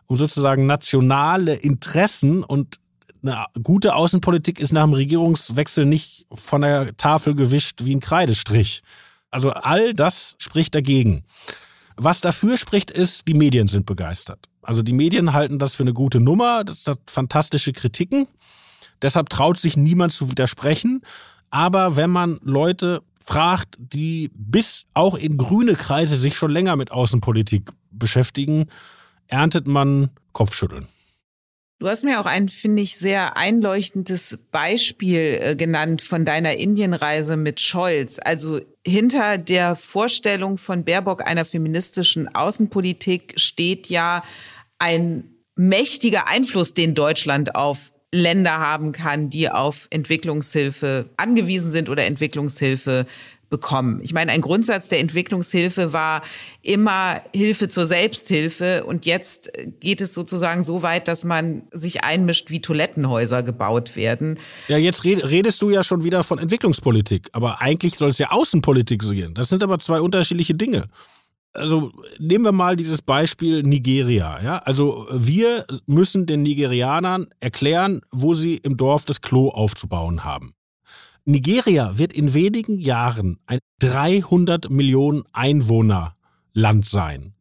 um sozusagen nationale Interessen und eine gute Außenpolitik ist nach dem Regierungswechsel nicht von der Tafel gewischt wie ein Kreidestrich. Also all das spricht dagegen. Was dafür spricht, ist, die Medien sind begeistert. Also die Medien halten das für eine gute Nummer, das hat fantastische Kritiken. Deshalb traut sich niemand zu widersprechen. Aber wenn man Leute fragt, die bis auch in grüne Kreise sich schon länger mit Außenpolitik beschäftigen, erntet man Kopfschütteln. Du hast mir auch ein, finde ich, sehr einleuchtendes Beispiel äh, genannt von deiner Indienreise mit Scholz. Also hinter der Vorstellung von Baerbock einer feministischen Außenpolitik steht ja ein mächtiger Einfluss, den Deutschland auf Länder haben kann, die auf Entwicklungshilfe angewiesen sind oder Entwicklungshilfe bekommen. Ich meine, ein Grundsatz der Entwicklungshilfe war immer Hilfe zur Selbsthilfe und jetzt geht es sozusagen so weit, dass man sich einmischt, wie Toilettenhäuser gebaut werden. Ja, jetzt redest du ja schon wieder von Entwicklungspolitik, aber eigentlich soll es ja Außenpolitik sein. Das sind aber zwei unterschiedliche Dinge also nehmen wir mal dieses Beispiel Nigeria. Ja? Also wir müssen den Nigerianern erklären, wo sie im Dorf das Klo aufzubauen haben. Nigeria wird in wenigen Jahren ein 300 Millionen Einwohner Land sein.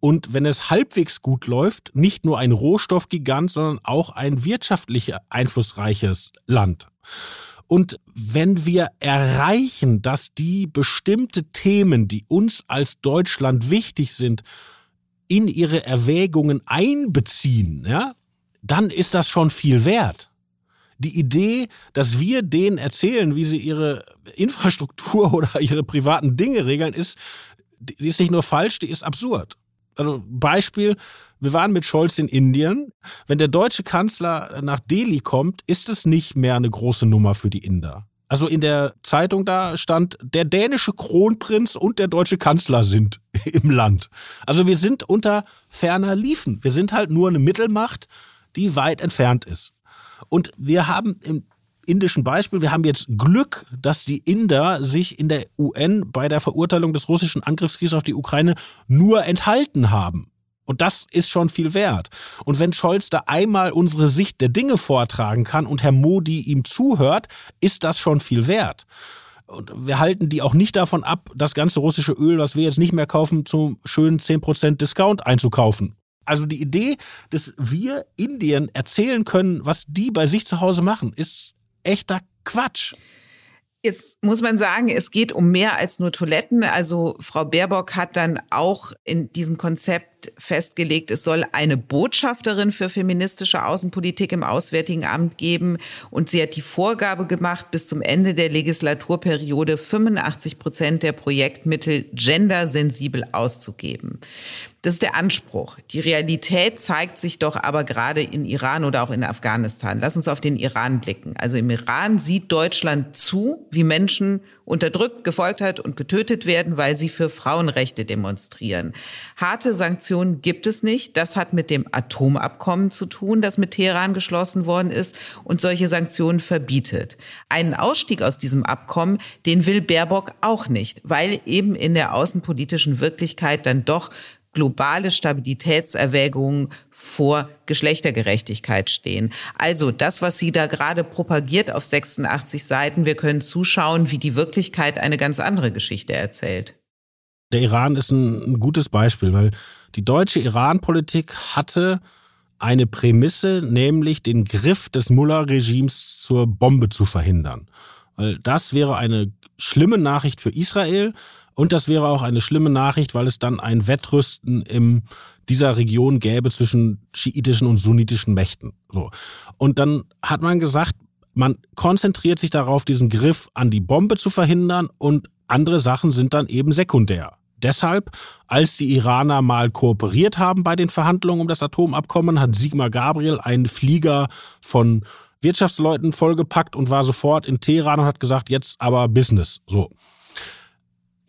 Und wenn es halbwegs gut läuft, nicht nur ein Rohstoffgigant, sondern auch ein wirtschaftlich einflussreiches Land. Und wenn wir erreichen, dass die bestimmte Themen, die uns als Deutschland wichtig sind, in ihre Erwägungen einbeziehen, ja, dann ist das schon viel wert. Die Idee, dass wir denen erzählen, wie sie ihre Infrastruktur oder ihre privaten Dinge regeln, ist, die ist nicht nur falsch, die ist absurd. Also Beispiel, wir waren mit Scholz in Indien. Wenn der deutsche Kanzler nach Delhi kommt, ist es nicht mehr eine große Nummer für die Inder. Also in der Zeitung da stand, der dänische Kronprinz und der deutsche Kanzler sind im Land. Also wir sind unter ferner Liefen. Wir sind halt nur eine Mittelmacht, die weit entfernt ist. Und wir haben im indischen Beispiel, wir haben jetzt Glück, dass die Inder sich in der UN bei der Verurteilung des russischen Angriffskriegs auf die Ukraine nur enthalten haben. Und das ist schon viel wert. Und wenn Scholz da einmal unsere Sicht der Dinge vortragen kann und Herr Modi ihm zuhört, ist das schon viel wert. Und wir halten die auch nicht davon ab, das ganze russische Öl, was wir jetzt nicht mehr kaufen, zum schönen 10% Discount einzukaufen. Also die Idee, dass wir Indien erzählen können, was die bei sich zu Hause machen, ist echter Quatsch. Jetzt muss man sagen, es geht um mehr als nur Toiletten. Also Frau Baerbock hat dann auch in diesem Konzept festgelegt, es soll eine Botschafterin für feministische Außenpolitik im Auswärtigen Amt geben. Und sie hat die Vorgabe gemacht, bis zum Ende der Legislaturperiode 85 Prozent der Projektmittel gendersensibel auszugeben. Das ist der Anspruch. Die Realität zeigt sich doch aber gerade in Iran oder auch in Afghanistan. Lass uns auf den Iran blicken. Also im Iran sieht Deutschland zu, wie Menschen unterdrückt, gefoltert und getötet werden, weil sie für Frauenrechte demonstrieren. Harte Sanktionen gibt es nicht. Das hat mit dem Atomabkommen zu tun, das mit Teheran geschlossen worden ist und solche Sanktionen verbietet. Einen Ausstieg aus diesem Abkommen, den will Baerbock auch nicht, weil eben in der außenpolitischen Wirklichkeit dann doch globale Stabilitätserwägungen vor Geschlechtergerechtigkeit stehen. Also das, was sie da gerade propagiert auf 86 Seiten, wir können zuschauen, wie die Wirklichkeit eine ganz andere Geschichte erzählt. Der Iran ist ein, gutes Beispiel, weil die deutsche Iran-Politik hatte eine Prämisse, nämlich den Griff des Mullah-Regimes zur Bombe zu verhindern. Weil das wäre eine schlimme Nachricht für Israel und das wäre auch eine schlimme Nachricht, weil es dann ein Wettrüsten in dieser Region gäbe zwischen schiitischen und sunnitischen Mächten. So. Und dann hat man gesagt, man konzentriert sich darauf, diesen Griff an die Bombe zu verhindern und andere Sachen sind dann eben sekundär. Deshalb, als die Iraner mal kooperiert haben bei den Verhandlungen um das Atomabkommen, hat Sigmar Gabriel einen Flieger von Wirtschaftsleuten vollgepackt und war sofort in Teheran und hat gesagt, jetzt aber Business. So.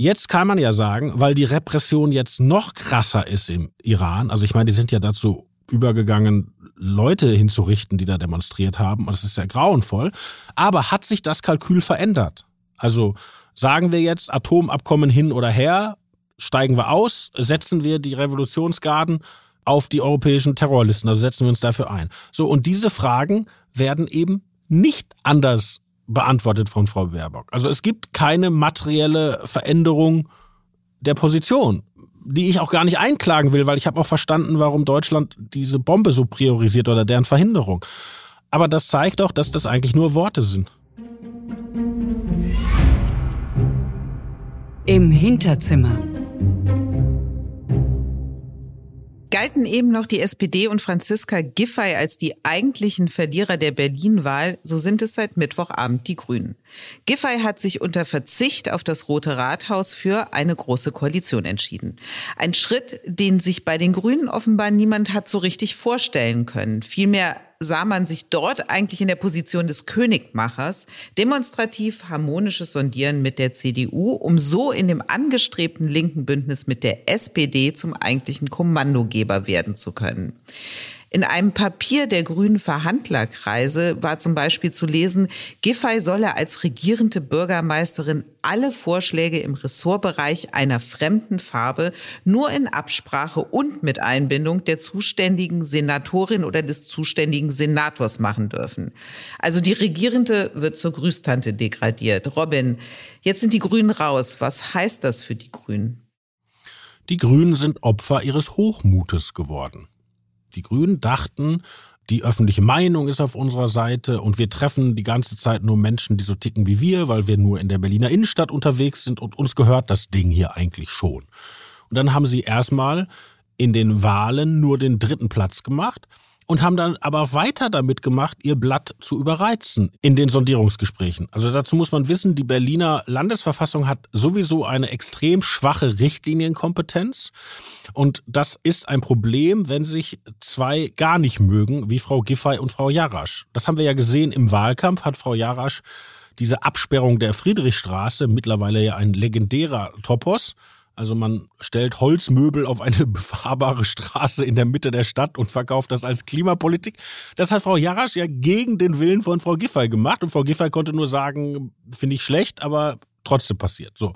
Jetzt kann man ja sagen, weil die Repression jetzt noch krasser ist im Iran, also ich meine, die sind ja dazu übergegangen, Leute hinzurichten, die da demonstriert haben, und das ist ja grauenvoll, aber hat sich das Kalkül verändert? Also sagen wir jetzt Atomabkommen hin oder her, steigen wir aus, setzen wir die Revolutionsgarden auf die europäischen Terrorlisten, also setzen wir uns dafür ein. So, und diese Fragen werden eben nicht anders beantwortet von Frau Baerbock. Also es gibt keine materielle Veränderung der Position, die ich auch gar nicht einklagen will, weil ich habe auch verstanden, warum Deutschland diese Bombe so priorisiert oder deren Verhinderung. Aber das zeigt auch, dass das eigentlich nur Worte sind. Im Hinterzimmer galten eben noch die SPD und Franziska Giffey als die eigentlichen Verlierer der Berlin-Wahl, so sind es seit Mittwochabend die Grünen. Giffey hat sich unter Verzicht auf das Rote Rathaus für eine große Koalition entschieden. Ein Schritt, den sich bei den Grünen offenbar niemand hat so richtig vorstellen können. Vielmehr sah man sich dort eigentlich in der Position des Königmachers, demonstrativ harmonisches Sondieren mit der CDU, um so in dem angestrebten linken Bündnis mit der SPD zum eigentlichen Kommandogeber werden zu können. In einem Papier der grünen Verhandlerkreise war zum Beispiel zu lesen, Giffey solle als regierende Bürgermeisterin alle Vorschläge im Ressortbereich einer fremden Farbe nur in Absprache und mit Einbindung der zuständigen Senatorin oder des zuständigen Senators machen dürfen. Also die Regierende wird zur Grüßtante degradiert. Robin, jetzt sind die Grünen raus. Was heißt das für die Grünen? Die Grünen sind Opfer ihres Hochmutes geworden. Die Grünen dachten, die öffentliche Meinung ist auf unserer Seite und wir treffen die ganze Zeit nur Menschen, die so ticken wie wir, weil wir nur in der Berliner Innenstadt unterwegs sind und uns gehört das Ding hier eigentlich schon. Und dann haben sie erstmal in den Wahlen nur den dritten Platz gemacht und haben dann aber weiter damit gemacht, ihr Blatt zu überreizen in den Sondierungsgesprächen. Also dazu muss man wissen, die Berliner Landesverfassung hat sowieso eine extrem schwache Richtlinienkompetenz. Und das ist ein Problem, wenn sich zwei gar nicht mögen, wie Frau Giffey und Frau Jarasch. Das haben wir ja gesehen im Wahlkampf, hat Frau Jarasch diese Absperrung der Friedrichstraße, mittlerweile ja ein legendärer Topos, also man stellt Holzmöbel auf eine befahrbare Straße in der Mitte der Stadt und verkauft das als Klimapolitik. Das hat Frau Jarasch ja gegen den Willen von Frau Giffey gemacht und Frau Giffey konnte nur sagen, finde ich schlecht, aber trotzdem passiert. So.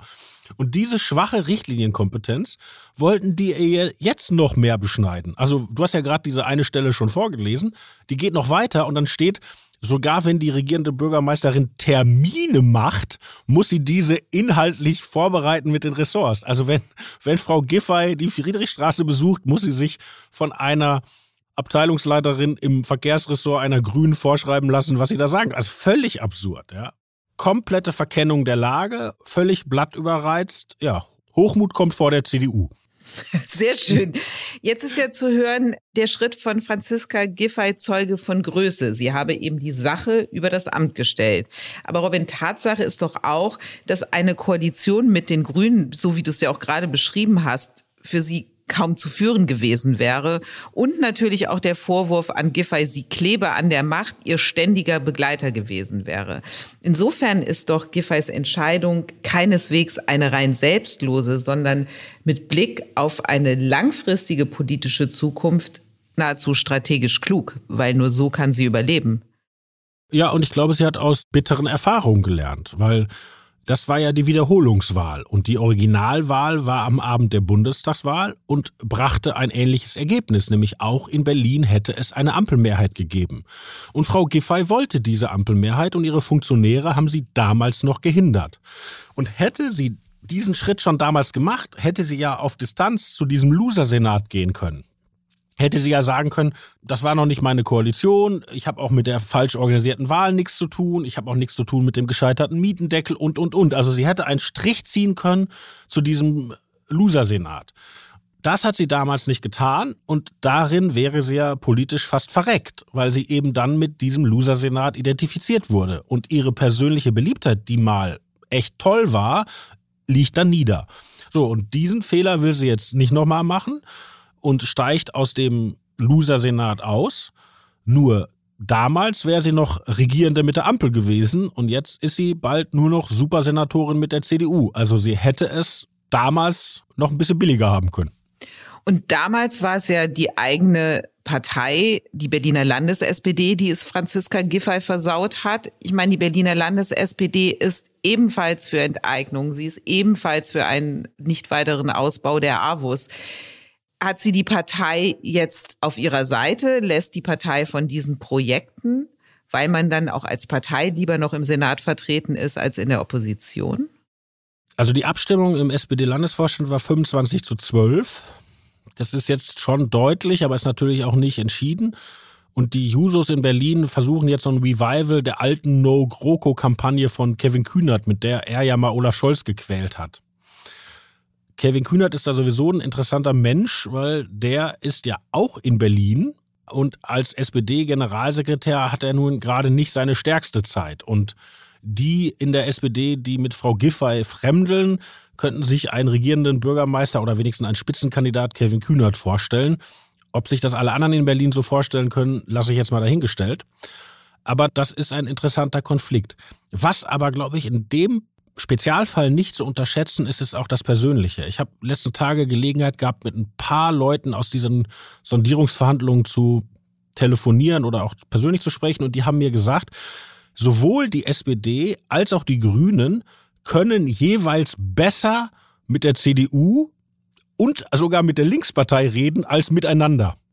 Und diese schwache Richtlinienkompetenz wollten die jetzt noch mehr beschneiden. Also du hast ja gerade diese eine Stelle schon vorgelesen, die geht noch weiter und dann steht, Sogar wenn die regierende Bürgermeisterin Termine macht, muss sie diese inhaltlich vorbereiten mit den Ressorts. Also wenn, wenn Frau Giffey die Friedrichstraße besucht, muss sie sich von einer Abteilungsleiterin im Verkehrsressort einer Grünen vorschreiben lassen, was sie da sagen. Also völlig absurd, ja. Komplette Verkennung der Lage, völlig blattüberreizt, ja. Hochmut kommt vor der CDU. Sehr schön. Jetzt ist ja zu hören, der Schritt von Franziska Giffey Zeuge von Größe. Sie habe eben die Sache über das Amt gestellt. Aber Robin, Tatsache ist doch auch, dass eine Koalition mit den Grünen, so wie du es ja auch gerade beschrieben hast, für sie kaum zu führen gewesen wäre. Und natürlich auch der Vorwurf an Giffey, sie klebe an der Macht, ihr ständiger Begleiter gewesen wäre. Insofern ist doch Giffeys Entscheidung keineswegs eine rein selbstlose, sondern mit Blick auf eine langfristige politische Zukunft nahezu strategisch klug, weil nur so kann sie überleben. Ja, und ich glaube, sie hat aus bitteren Erfahrungen gelernt, weil das war ja die Wiederholungswahl und die Originalwahl war am Abend der Bundestagswahl und brachte ein ähnliches Ergebnis, nämlich auch in Berlin hätte es eine Ampelmehrheit gegeben. Und Frau Giffey wollte diese Ampelmehrheit und ihre Funktionäre haben sie damals noch gehindert. Und hätte sie diesen Schritt schon damals gemacht, hätte sie ja auf Distanz zu diesem Loser-Senat gehen können hätte sie ja sagen können, das war noch nicht meine Koalition, ich habe auch mit der falsch organisierten Wahl nichts zu tun, ich habe auch nichts zu tun mit dem gescheiterten Mietendeckel und, und, und. Also sie hätte einen Strich ziehen können zu diesem Loser-Senat. Das hat sie damals nicht getan und darin wäre sie ja politisch fast verreckt, weil sie eben dann mit diesem Loser-Senat identifiziert wurde. Und ihre persönliche Beliebtheit, die mal echt toll war, liegt dann nieder. So, und diesen Fehler will sie jetzt nicht nochmal machen und steigt aus dem Loser-Senat aus. Nur damals wäre sie noch Regierende mit der Ampel gewesen und jetzt ist sie bald nur noch Supersenatorin mit der CDU. Also sie hätte es damals noch ein bisschen billiger haben können. Und damals war es ja die eigene Partei, die Berliner Landes-SPD, die es Franziska Giffey versaut hat. Ich meine, die Berliner Landes-SPD ist ebenfalls für Enteignung. Sie ist ebenfalls für einen nicht weiteren Ausbau der AWUS hat sie die Partei jetzt auf ihrer Seite, lässt die Partei von diesen Projekten, weil man dann auch als Partei lieber noch im Senat vertreten ist als in der Opposition? Also die Abstimmung im SPD-Landesvorstand war 25 zu 12. Das ist jetzt schon deutlich, aber ist natürlich auch nicht entschieden. Und die Jusos in Berlin versuchen jetzt so ein Revival der alten No-GroKo-Kampagne von Kevin Kühnert, mit der er ja mal Olaf Scholz gequält hat. Kevin Kühnert ist da sowieso ein interessanter Mensch, weil der ist ja auch in Berlin und als SPD-Generalsekretär hat er nun gerade nicht seine stärkste Zeit. Und die in der SPD, die mit Frau Giffey fremdeln, könnten sich einen regierenden Bürgermeister oder wenigstens einen Spitzenkandidat Kevin Kühnert vorstellen. Ob sich das alle anderen in Berlin so vorstellen können, lasse ich jetzt mal dahingestellt. Aber das ist ein interessanter Konflikt. Was aber, glaube ich, in dem Spezialfall nicht zu unterschätzen ist es auch das Persönliche. Ich habe letzten Tage Gelegenheit gehabt, mit ein paar Leuten aus diesen Sondierungsverhandlungen zu telefonieren oder auch persönlich zu sprechen und die haben mir gesagt, sowohl die SPD als auch die Grünen können jeweils besser mit der CDU und sogar mit der Linkspartei reden als miteinander.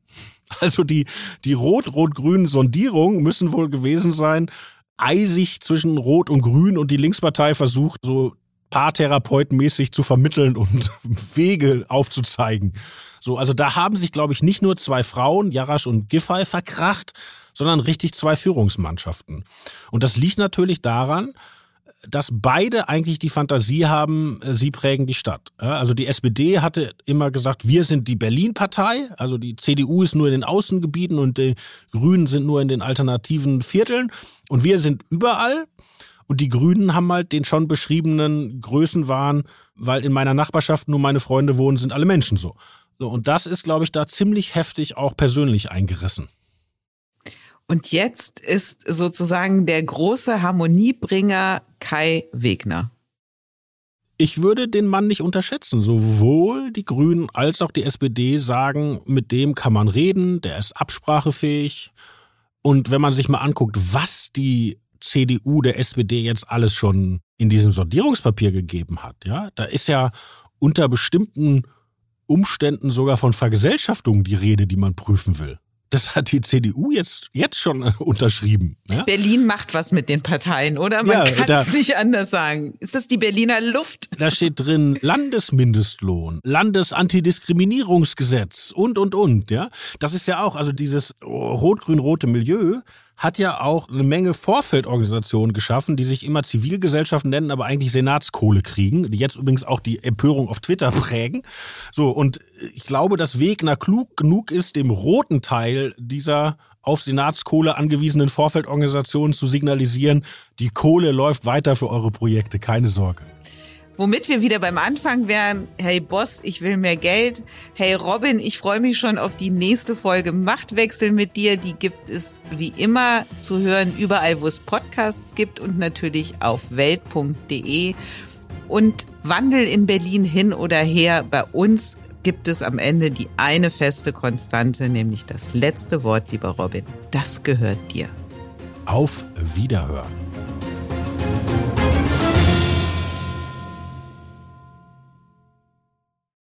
Also die, die rot-rot-grünen Sondierungen müssen wohl gewesen sein, eisig zwischen Rot und Grün und die Linkspartei versucht, so paartherapeutenmäßig zu vermitteln und Wege aufzuzeigen. So, also da haben sich, glaube ich, nicht nur zwei Frauen, Jarasch und Giffey, verkracht, sondern richtig zwei Führungsmannschaften. Und das liegt natürlich daran, dass beide eigentlich die Fantasie haben, äh, sie prägen die Stadt. Also die SPD hatte immer gesagt, wir sind die Berlin-Partei, also die CDU ist nur in den Außengebieten und die Grünen sind nur in den alternativen Vierteln und wir sind überall. Und die Grünen haben halt den schon beschriebenen Größenwahn, weil in meiner Nachbarschaft nur meine Freunde wohnen, sind alle Menschen so. so und das ist, glaube ich, da ziemlich heftig auch persönlich eingerissen. Und jetzt ist sozusagen der große Harmoniebringer Kai Wegner. Ich würde den Mann nicht unterschätzen. Sowohl die Grünen als auch die SPD sagen, mit dem kann man reden, der ist absprachefähig. Und wenn man sich mal anguckt, was die CDU der SPD jetzt alles schon in diesem Sondierungspapier gegeben hat, ja, da ist ja unter bestimmten Umständen sogar von Vergesellschaftung die Rede, die man prüfen will. Das hat die CDU jetzt, jetzt schon äh, unterschrieben. Ja? Berlin macht was mit den Parteien, oder? Man ja, kann es nicht anders sagen. Ist das die Berliner Luft? Da steht drin Landesmindestlohn, Landesantidiskriminierungsgesetz und, und, und. Ja, Das ist ja auch, also dieses rot-grün-rote Milieu hat ja auch eine Menge Vorfeldorganisationen geschaffen, die sich immer Zivilgesellschaften nennen, aber eigentlich Senatskohle kriegen, die jetzt übrigens auch die Empörung auf Twitter prägen. So, und ich glaube, dass Wegner klug genug ist, dem roten Teil dieser auf Senatskohle angewiesenen Vorfeldorganisationen zu signalisieren, die Kohle läuft weiter für eure Projekte, keine Sorge. Womit wir wieder beim Anfang wären, hey Boss, ich will mehr Geld. Hey Robin, ich freue mich schon auf die nächste Folge Machtwechsel mit dir. Die gibt es wie immer zu hören überall, wo es Podcasts gibt und natürlich auf welt.de. Und Wandel in Berlin hin oder her, bei uns gibt es am Ende die eine feste Konstante, nämlich das letzte Wort, lieber Robin. Das gehört dir. Auf Wiederhören.